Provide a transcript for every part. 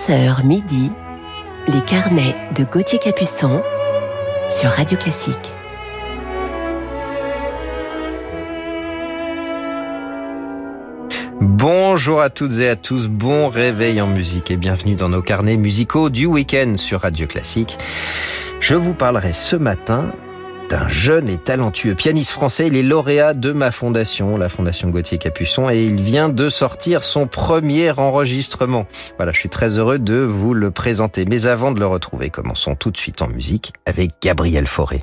11h midi, les carnets de Gauthier Capuçon sur Radio Classique. Bonjour à toutes et à tous, bon réveil en musique et bienvenue dans nos carnets musicaux du week-end sur Radio Classique. Je vous parlerai ce matin d'un jeune et talentueux pianiste français. Il est lauréat de ma fondation, la Fondation Gauthier Capuçon, et il vient de sortir son premier enregistrement. Voilà, je suis très heureux de vous le présenter. Mais avant de le retrouver, commençons tout de suite en musique avec Gabriel Fauré.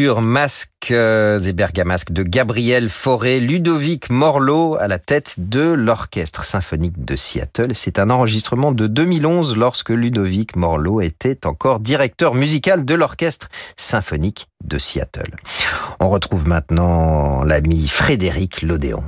Masques et Bergamasques de Gabriel Fauré, Ludovic Morlot à la tête de l'Orchestre symphonique de Seattle. C'est un enregistrement de 2011 lorsque Ludovic Morlot était encore directeur musical de l'Orchestre symphonique de Seattle. On retrouve maintenant l'ami Frédéric Lodéon.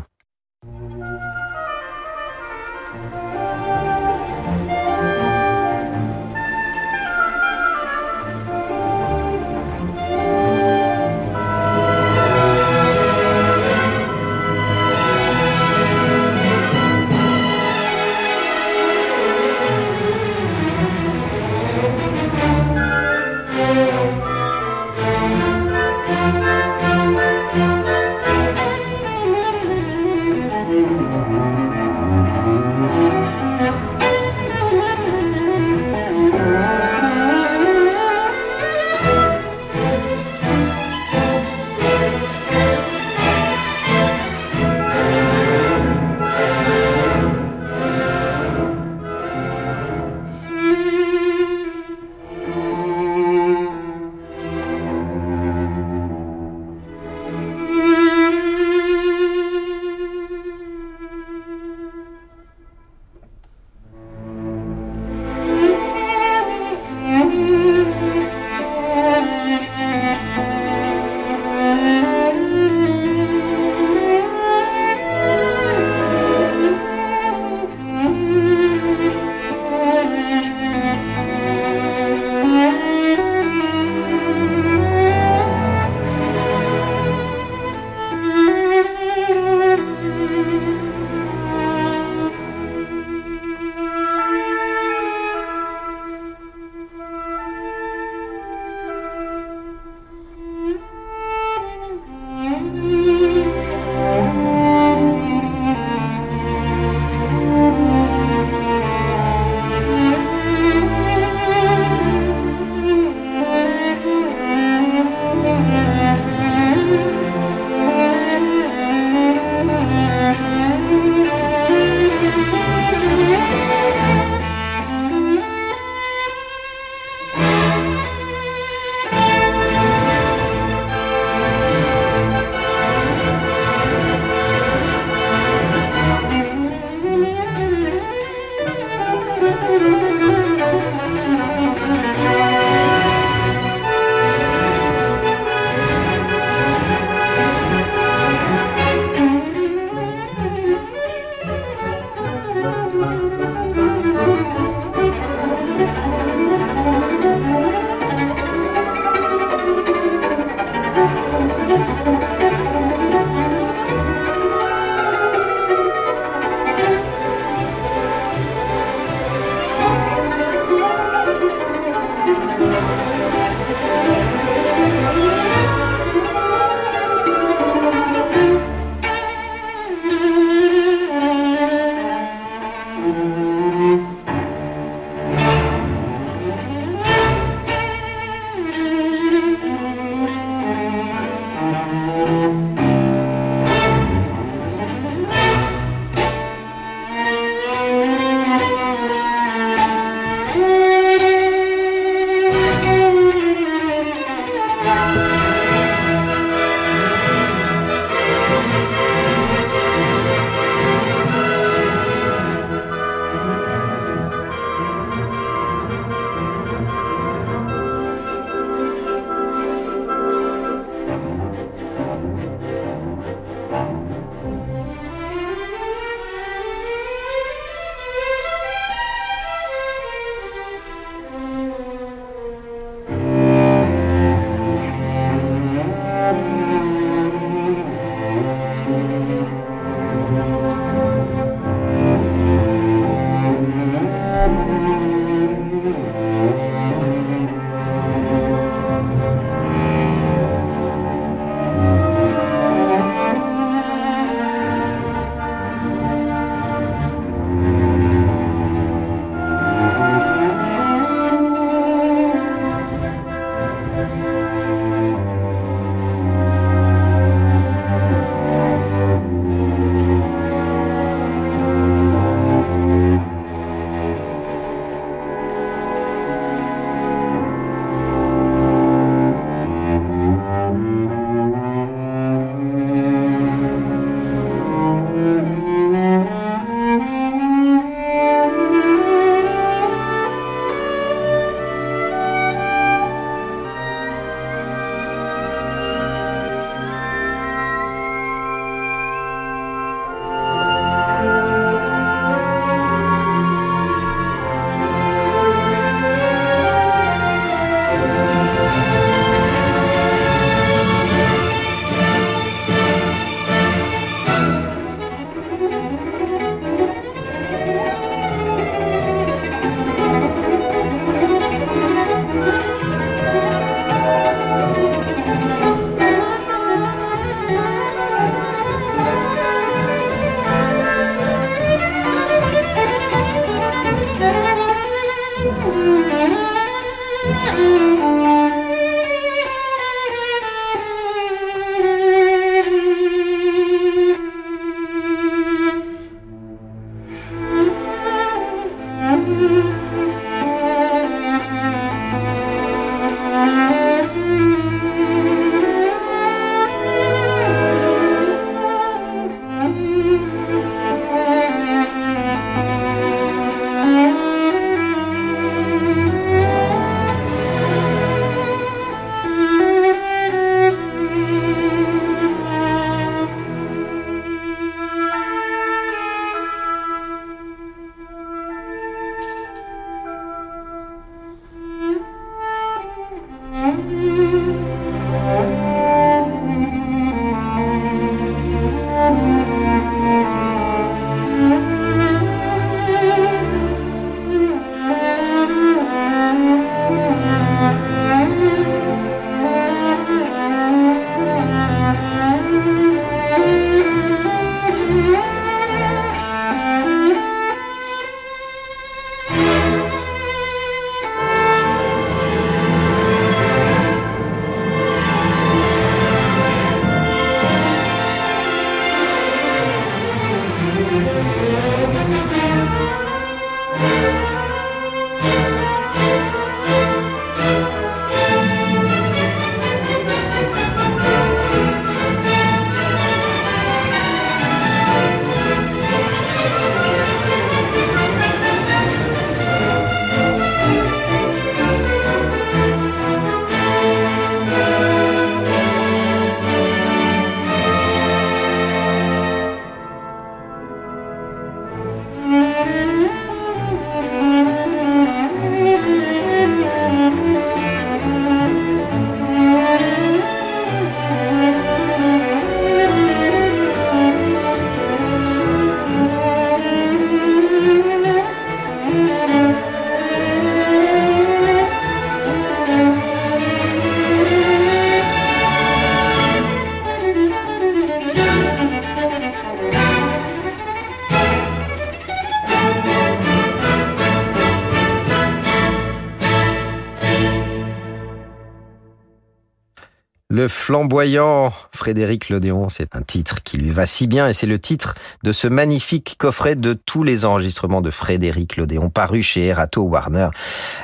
Le flamboyant Frédéric Lodéon, c'est un titre qui lui va si bien et c'est le titre de ce magnifique coffret de tous les enregistrements de Frédéric Lodéon paru chez Erato Warner.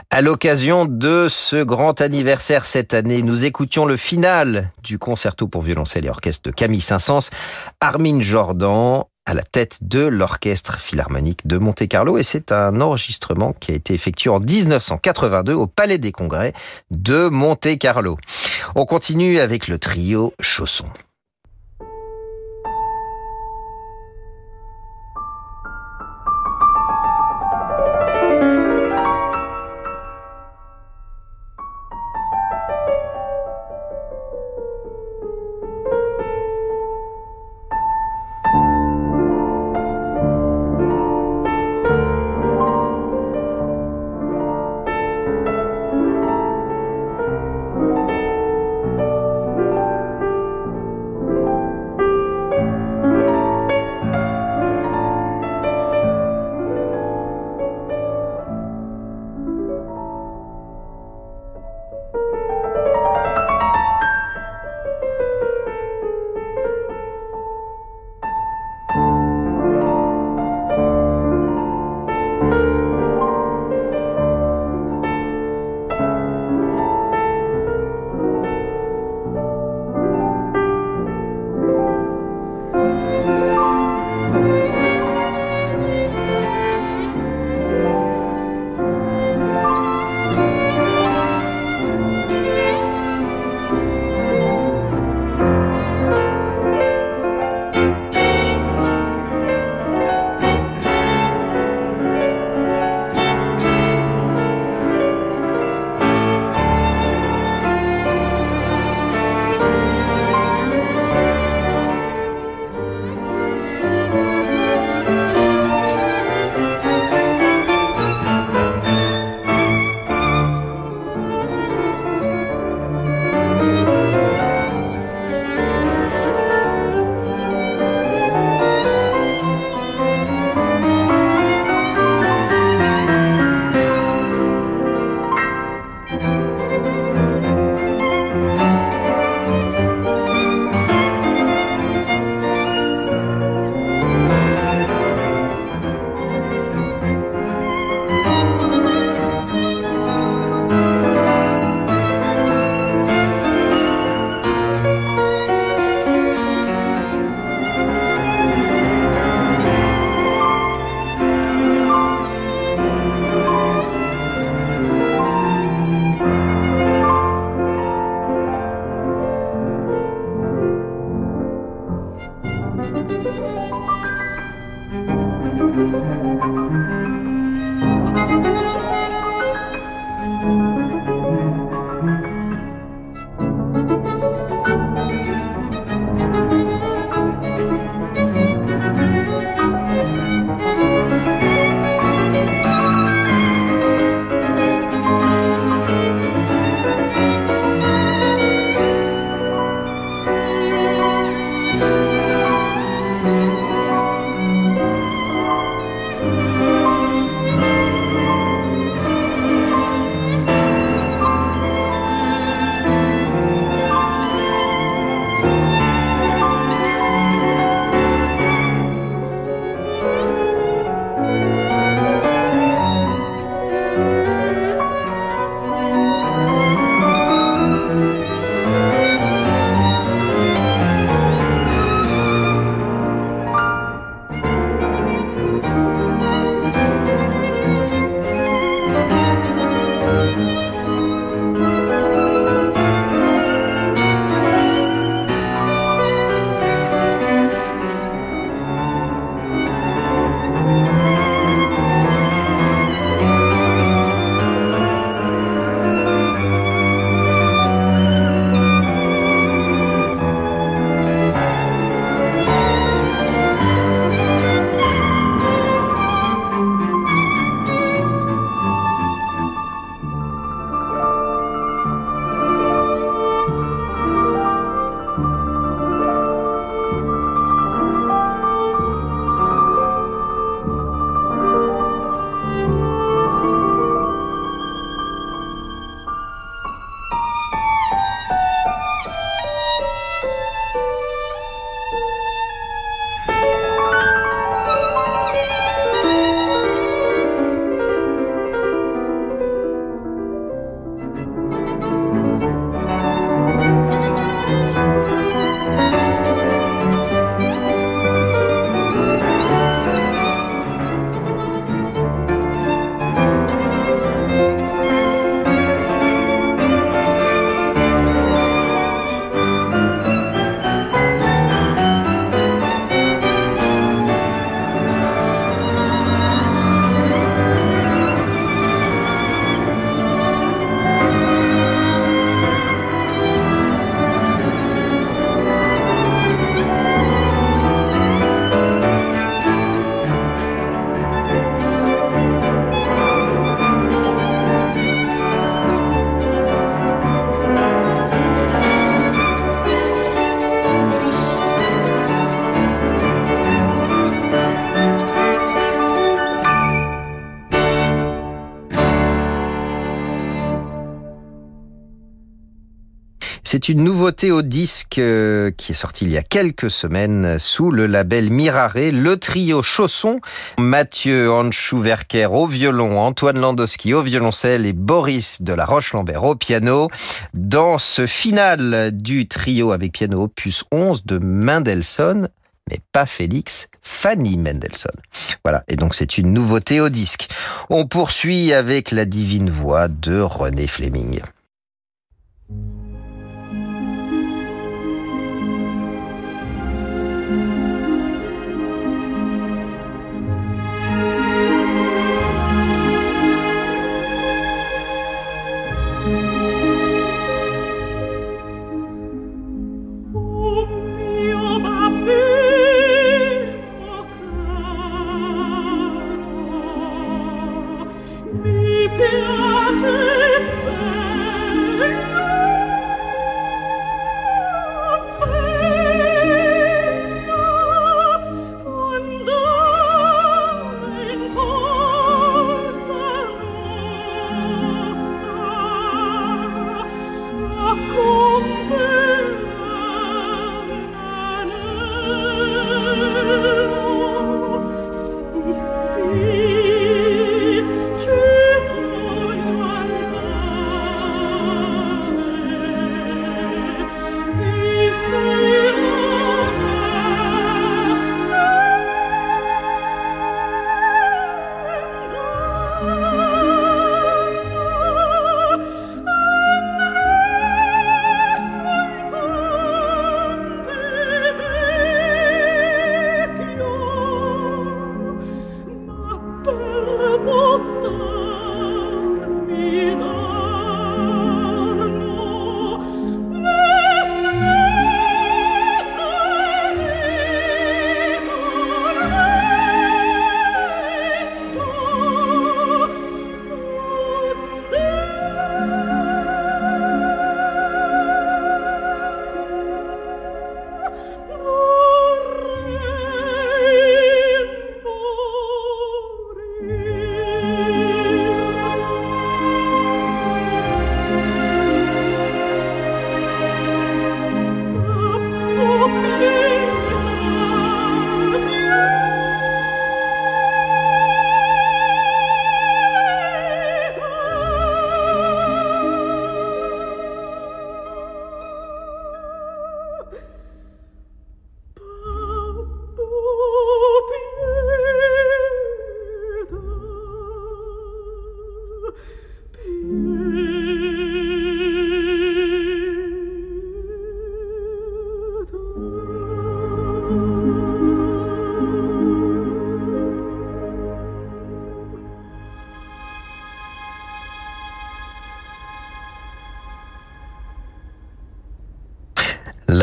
À l'occasion de ce grand anniversaire cette année, nous écoutions le final du concerto pour violoncelle et orchestre de Camille Saint-Saëns, Armin Jordan, à la tête de l'Orchestre Philharmonique de Monte-Carlo et c'est un enregistrement qui a été effectué en 1982 au Palais des Congrès de Monte-Carlo. On continue avec le trio Chausson. C'est une nouveauté au disque euh, qui est sorti il y a quelques semaines sous le label Mirare, le trio Chausson, Mathieu Hanchou-Verker au violon, Antoine Landowski au violoncelle et Boris de la Roche-Lambert au piano. Dans ce final du trio avec piano opus 11 de Mendelssohn, mais pas Félix, Fanny Mendelssohn. Voilà, et donc c'est une nouveauté au disque. On poursuit avec la divine voix de René Fleming.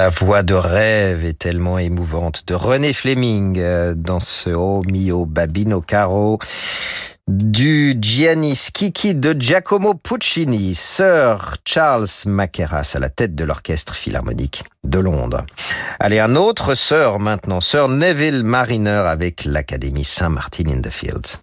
La voix de rêve est tellement émouvante de René Fleming euh, dans ce Oh mio babino caro du Gianni Kiki de Giacomo Puccini, Sir Charles Mackerras à la tête de l'orchestre philharmonique de Londres. Allez, un autre Sir maintenant, Sir Neville Mariner avec l'Académie Saint-Martin in the Fields.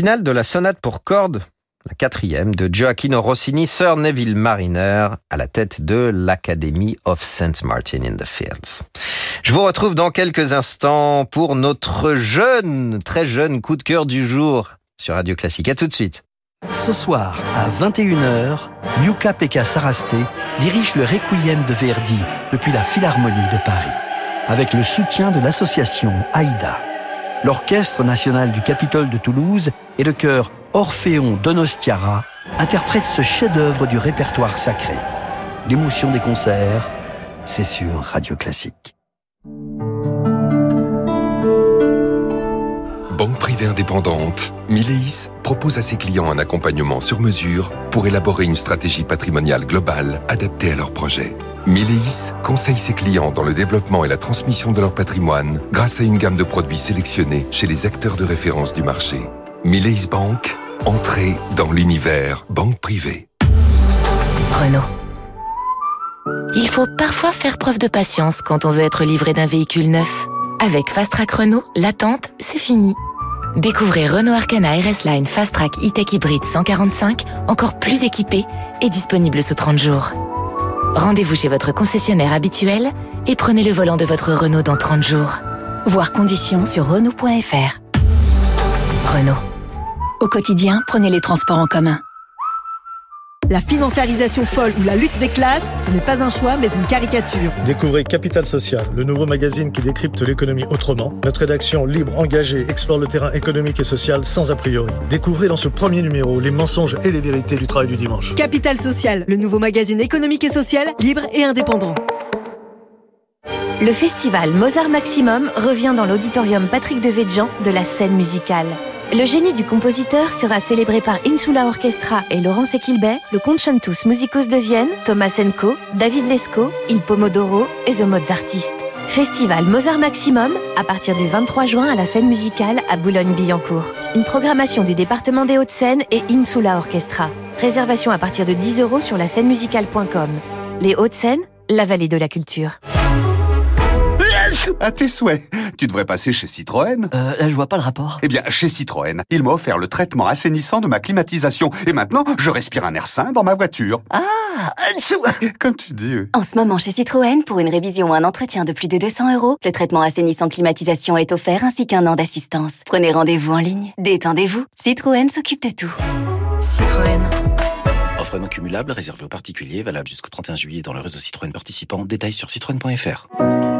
Le final de la sonate pour cordes, la quatrième de Gioacchino Rossini, Sir Neville Mariner, à la tête de l'Academy of St. Martin in the Fields. Je vous retrouve dans quelques instants pour notre jeune, très jeune coup de cœur du jour sur Radio Classique. À tout de suite. Ce soir, à 21h, Yuka Pekka Sarasté dirige le Requiem de Verdi depuis la Philharmonie de Paris, avec le soutien de l'association AIDA. L'Orchestre national du Capitole de Toulouse et le chœur Orphéon Donostiara interprètent ce chef-d'œuvre du répertoire sacré. L'émotion des concerts, c'est sur Radio Classique. Banque privée indépendante, Mileis propose à ses clients un accompagnement sur mesure pour élaborer une stratégie patrimoniale globale adaptée à leurs projets. Mileis conseille ses clients dans le développement et la transmission de leur patrimoine grâce à une gamme de produits sélectionnés chez les acteurs de référence du marché. Mileis Bank, entrée dans l'univers banque privée. Renault. Il faut parfois faire preuve de patience quand on veut être livré d'un véhicule neuf. Avec Fast Track Renault, l'attente, c'est fini. Découvrez Renault Arcana RS Line Fast Track E-Tech Hybrid 145, encore plus équipé et disponible sous 30 jours. Rendez-vous chez votre concessionnaire habituel et prenez le volant de votre Renault dans 30 jours. Voir conditions sur Renault.fr. Renault. Au quotidien, prenez les transports en commun. La financiarisation folle ou la lutte des classes, ce n'est pas un choix mais une caricature. Découvrez Capital Social, le nouveau magazine qui décrypte l'économie autrement. Notre rédaction libre, engagée, explore le terrain économique et social sans a priori. Découvrez dans ce premier numéro les mensonges et les vérités du travail du dimanche. Capital Social, le nouveau magazine économique et social, libre et indépendant. Le festival Mozart Maximum revient dans l'auditorium Patrick de Védjan de la scène musicale. Le génie du compositeur sera célébré par Insula Orchestra et Laurence Equilbet, le Concentus Musicus de Vienne, Thomas Enko, David Lescaut, Il Pomodoro et The Mozartist. Festival Mozart Maximum à partir du 23 juin à la scène musicale à Boulogne-Billancourt. Une programmation du département des Hauts-de-Seine et Insula Orchestra. Réservation à partir de 10 euros sur la scène musicale.com. Les Hauts-de-Seine, la vallée de la culture. À tes souhaits. Tu devrais passer chez Citroën. Euh, je vois pas le rapport. Eh bien, chez Citroën, il m'a offert le traitement assainissant de ma climatisation. Et maintenant, je respire un air sain dans ma voiture. Ah Comme tu dis. En ce moment, chez Citroën, pour une révision ou un entretien de plus de 200 euros, le traitement assainissant climatisation est offert ainsi qu'un an d'assistance. Prenez rendez-vous en ligne. Détendez-vous. Citroën s'occupe de tout. Citroën. Offre non cumulable réservée aux particuliers, valable jusqu'au 31 juillet dans le réseau Citroën participant. Détails sur citroën.fr.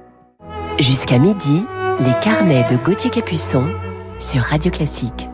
Jusqu'à midi, les carnets de Gauthier Capuçon sur Radio Classique.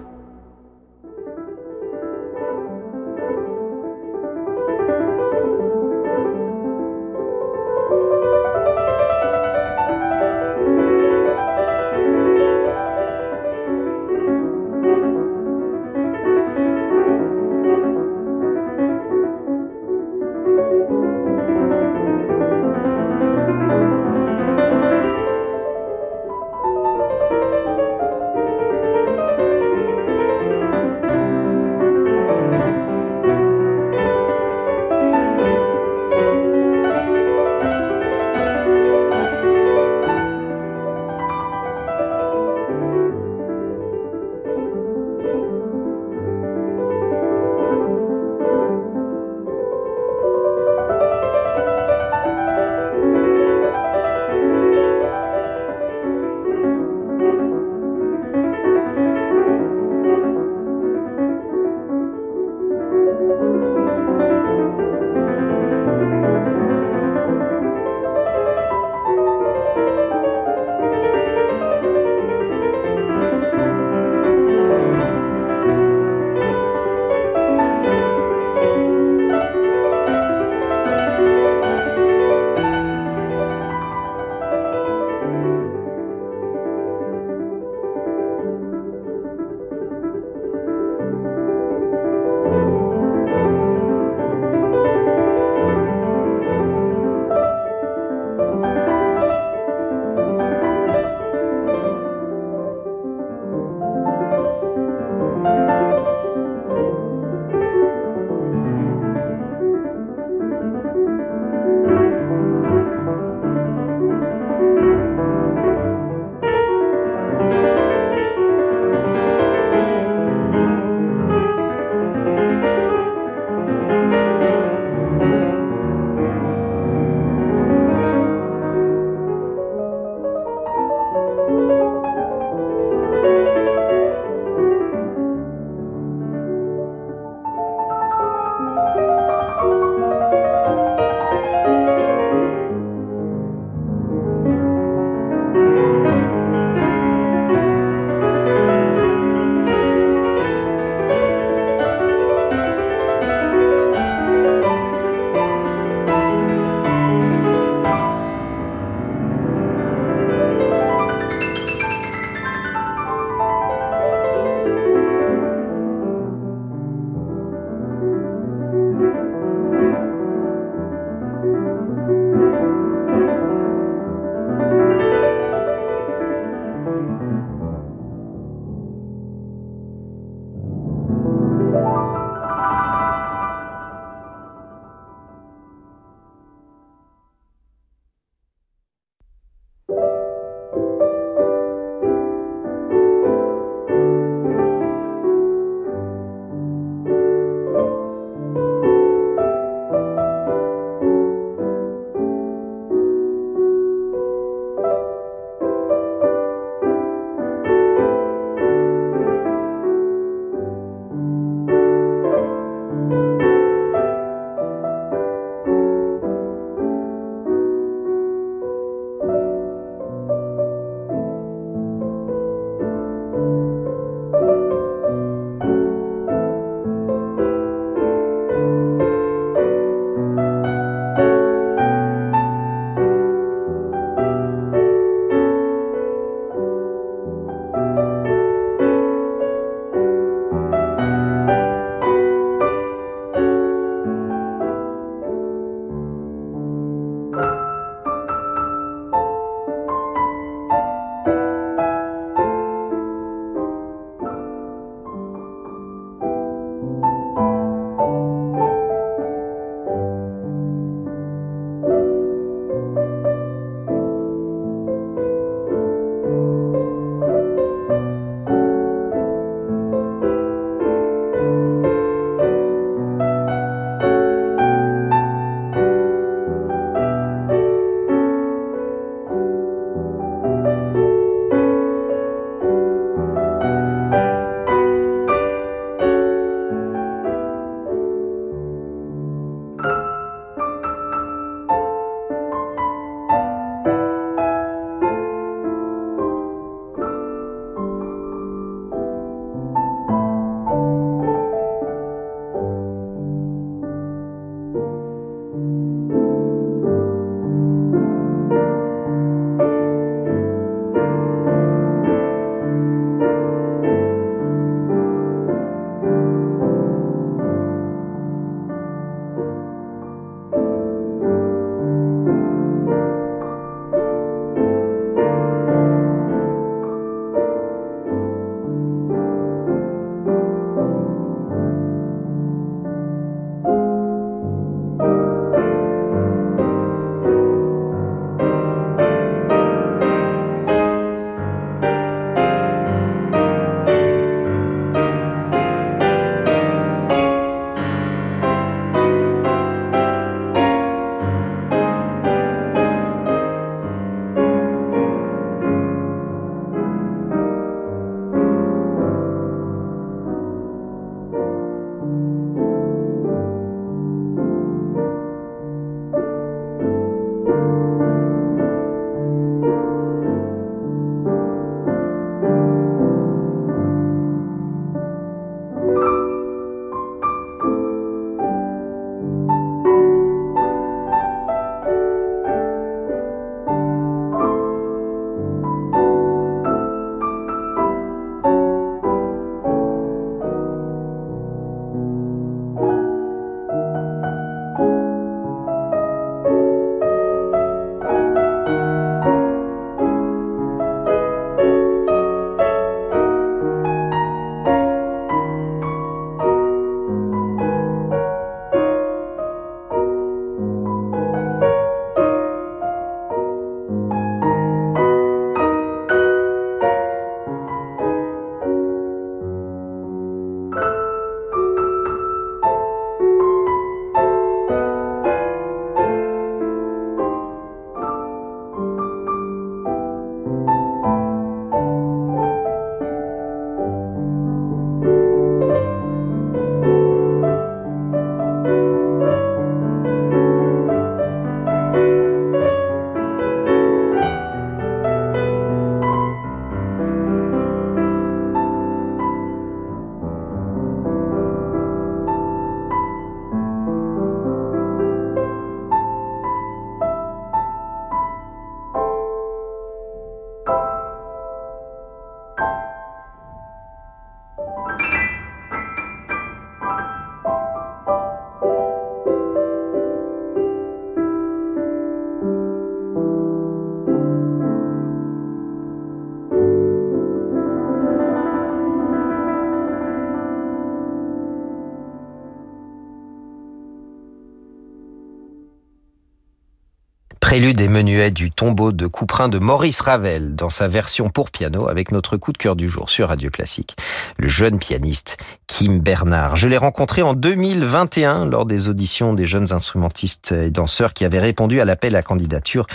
Prélude et menuet du tombeau de Couperin de Maurice Ravel dans sa version pour piano avec notre coup de cœur du jour sur Radio Classique, le jeune pianiste Kim Bernard. Je l'ai rencontré en 2021 lors des auditions des jeunes instrumentistes et danseurs qui avaient répondu à l'appel à candidature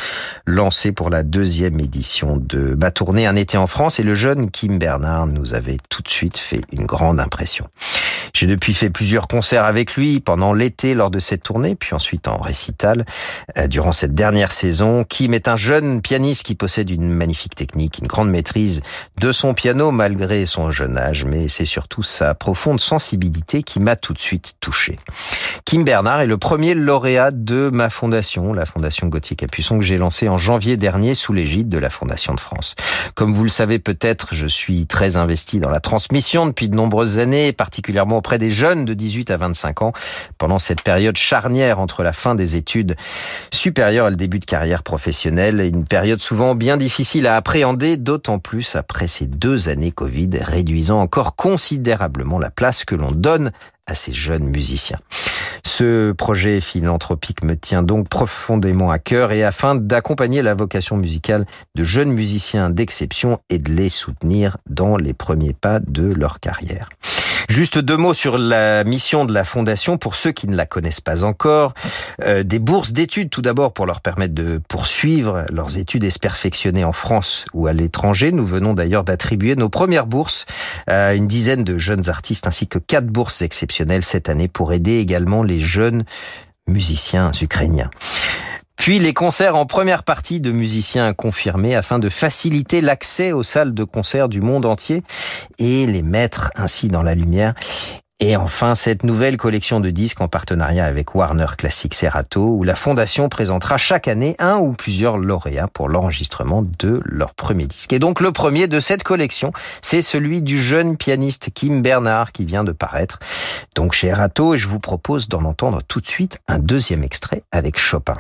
lancé pour la deuxième édition de ma tournée Un été en France et le jeune Kim Bernard nous avait tout de suite fait une grande impression. J'ai depuis fait plusieurs concerts avec lui pendant l'été lors de cette tournée, puis ensuite en récital. Euh, durant cette dernière saison, Kim est un jeune pianiste qui possède une magnifique technique, une grande maîtrise de son piano malgré son jeune âge, mais c'est surtout sa profonde sensibilité qui m'a tout de suite touché. Kim Bernard est le premier lauréat de ma fondation, la Fondation Gauthier Capuçon, que j'ai lancée en janvier dernier sous l'égide de la Fondation de France. Comme vous le savez peut-être, je suis très investi dans la transmission depuis de nombreuses années, particulièrement auprès des jeunes de 18 à 25 ans, pendant cette période charnière entre la fin des études supérieures et le début de carrière professionnelle, une période souvent bien difficile à appréhender, d'autant plus après ces deux années Covid, réduisant encore considérablement la place que l'on donne à ces jeunes musiciens. Ce projet philanthropique me tient donc profondément à cœur et afin d'accompagner la vocation musicale de jeunes musiciens d'exception et de les soutenir dans les premiers pas de leur carrière. Juste deux mots sur la mission de la Fondation pour ceux qui ne la connaissent pas encore. Euh, des bourses d'études tout d'abord pour leur permettre de poursuivre leurs études et se perfectionner en France ou à l'étranger. Nous venons d'ailleurs d'attribuer nos premières bourses à une dizaine de jeunes artistes ainsi que quatre bourses exceptionnelles cette année pour aider également les jeunes musiciens ukrainiens. Puis les concerts en première partie de musiciens confirmés afin de faciliter l'accès aux salles de concert du monde entier et les mettre ainsi dans la lumière. Et enfin, cette nouvelle collection de disques en partenariat avec Warner Classic Serato, où la Fondation présentera chaque année un ou plusieurs lauréats pour l'enregistrement de leur premier disque. Et donc le premier de cette collection, c'est celui du jeune pianiste Kim Bernard qui vient de paraître donc chez Erato, et je vous propose d'en entendre tout de suite un deuxième extrait avec Chopin.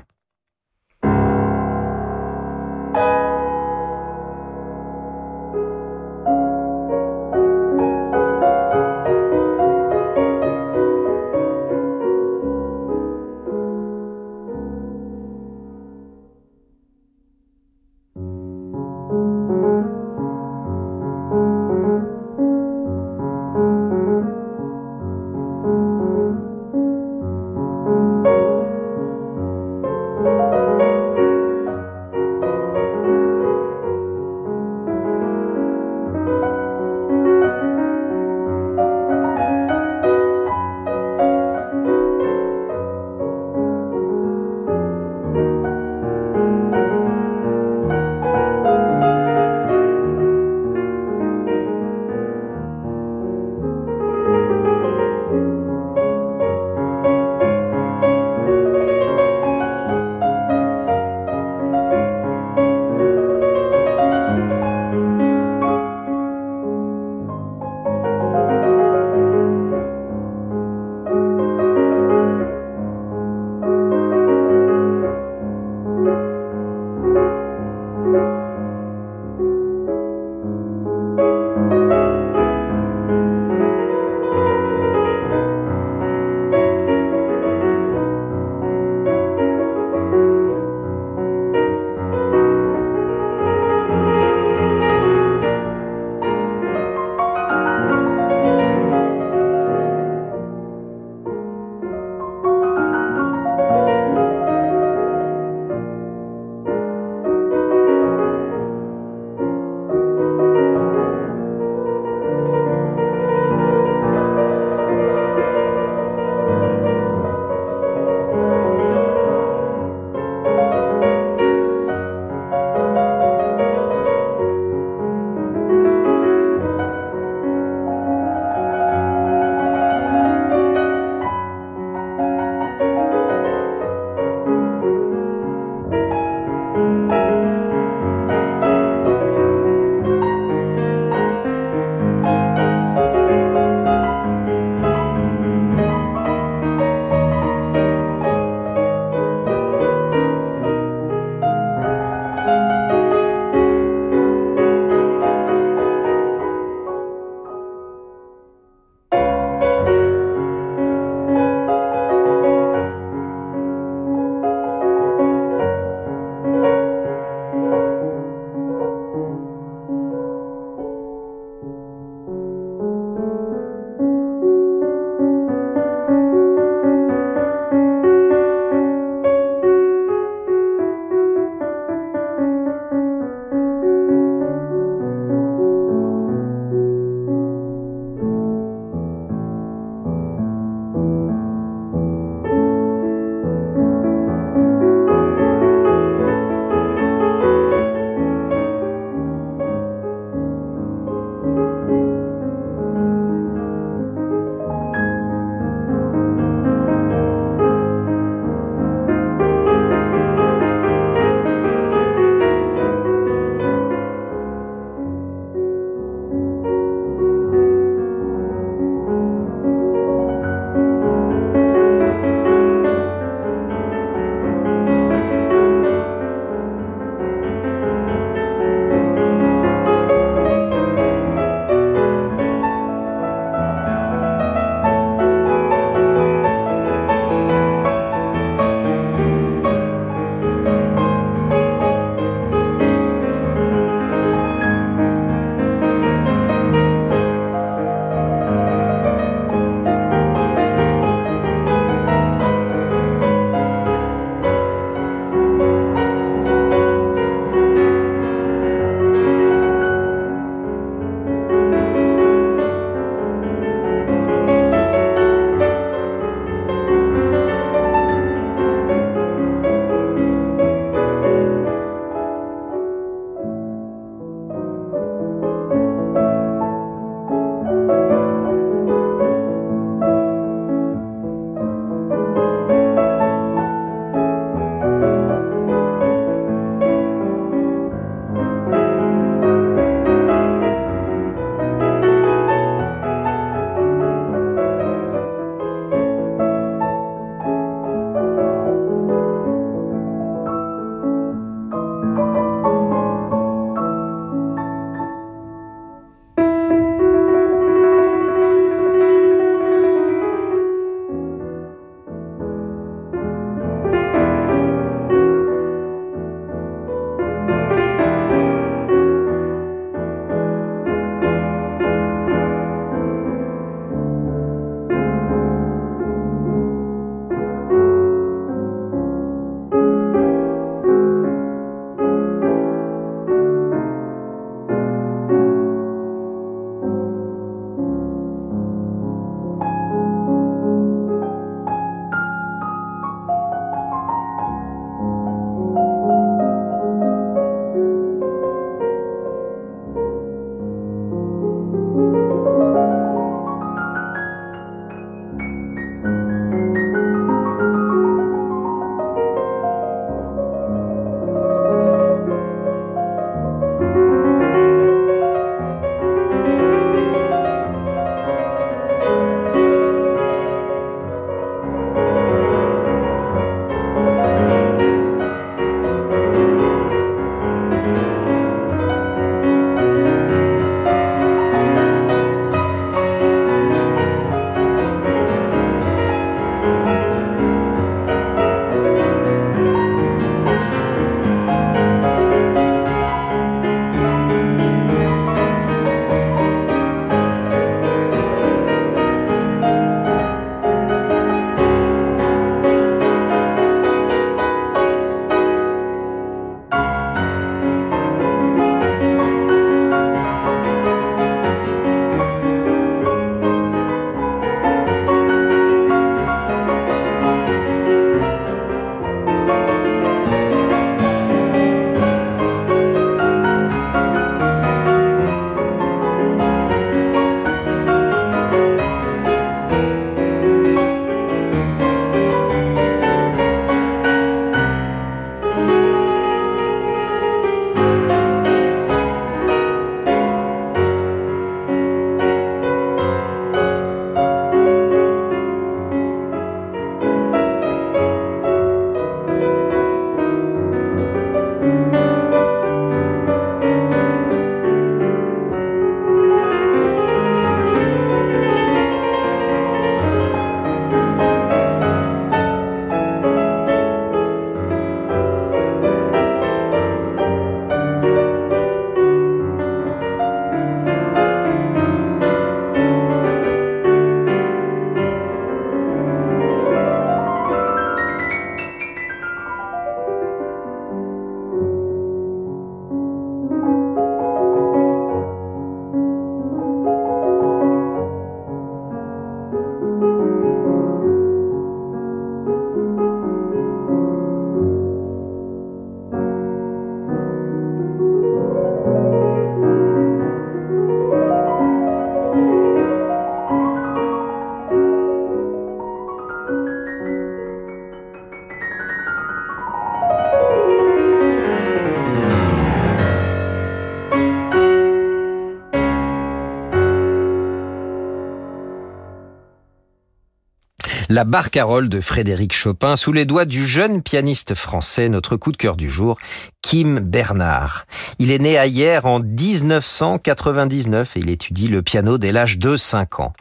La barcarolle de Frédéric Chopin sous les doigts du jeune pianiste français, notre coup de cœur du jour, Kim Bernard. Il est né à hier en 1999 et il étudie le piano dès l'âge de 5 ans.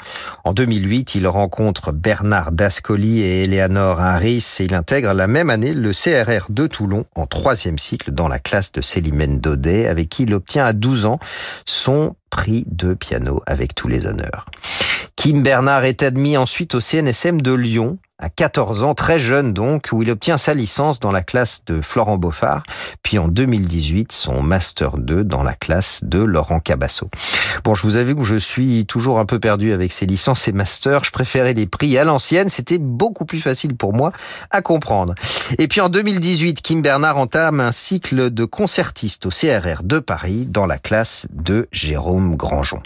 En 2008, il rencontre Bernard Dascoli et Eleanor Harris et il intègre la même année le CRR de Toulon en troisième cycle dans la classe de Célimène Daudet avec qui il obtient à 12 ans son prix de piano avec tous les honneurs. Kim Bernard est admis ensuite au CNSM de Lyon à 14 ans, très jeune donc, où il obtient sa licence dans la classe de Florent Beaufard, puis en 2018 son Master 2 dans la classe de Laurent Cabasso. Bon, je vous avoue que je suis toujours un peu perdu avec ces licences et masters. Je préférais les prix à l'ancienne, c'était beaucoup plus facile pour moi à comprendre. Et puis en 2018, Kim Bernard entame un cycle de concertiste au CRR de Paris dans la classe de Jérôme Grangeon.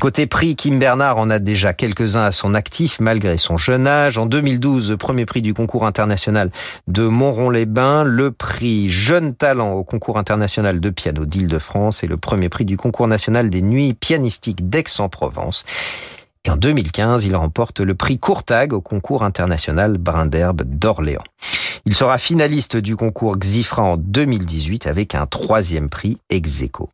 Côté prix, Kim Bernard en a déjà quelques-uns à son actif malgré son jeune âge. En 2012, premier prix du concours international de Montron-les-Bains, le prix Jeune Talent au concours international de piano d'Île-de-France et le premier prix du concours national des nuits pianistiques d'Aix-en-Provence. Et en 2015, il remporte le prix Courtag au concours international Brin d'herbe d'Orléans. Il sera finaliste du concours Xifra en 2018 avec un troisième prix ex aequo.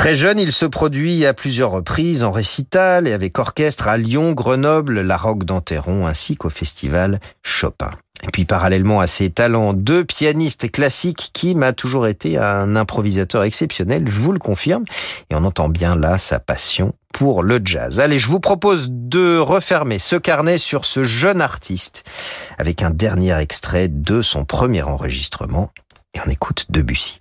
Très jeune, il se produit à plusieurs reprises en récital et avec orchestre à Lyon, Grenoble, la Roque ainsi qu'au festival Chopin. Et puis parallèlement à ses talents de pianiste classique, Kim a toujours été un improvisateur exceptionnel, je vous le confirme, et on entend bien là sa passion pour le jazz. Allez, je vous propose de refermer ce carnet sur ce jeune artiste avec un dernier extrait de son premier enregistrement, et on écoute Debussy.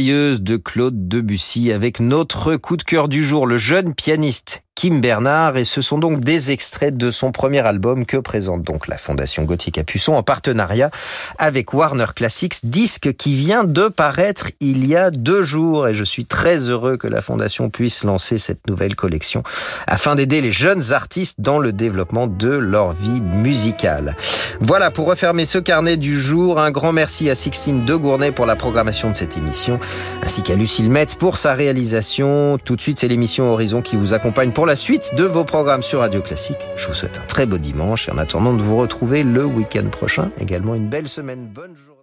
De Claude Debussy avec notre coup de cœur du jour, le jeune pianiste Kim Bernard et ce sont donc des extraits de son premier album que présente donc la Fondation Gothique à Puçon en partenariat avec Warner Classics, disque qui vient de paraître il y a deux jours et je suis très heureux que la Fondation puisse lancer cette nouvelle collection afin d'aider les jeunes artistes dans le développement de leur vie musicale. Voilà pour refermer ce carnet du jour, un grand merci à Sixtine de Gournay pour la programmation de cette émission ainsi qu'à Lucille Metz pour sa réalisation. Tout de suite c'est l'émission Horizon qui vous accompagne pour la suite de vos programmes sur Radio Classique. Je vous souhaite un très beau dimanche et en attendant de vous retrouver le week-end prochain, également une belle semaine. Bonne journée.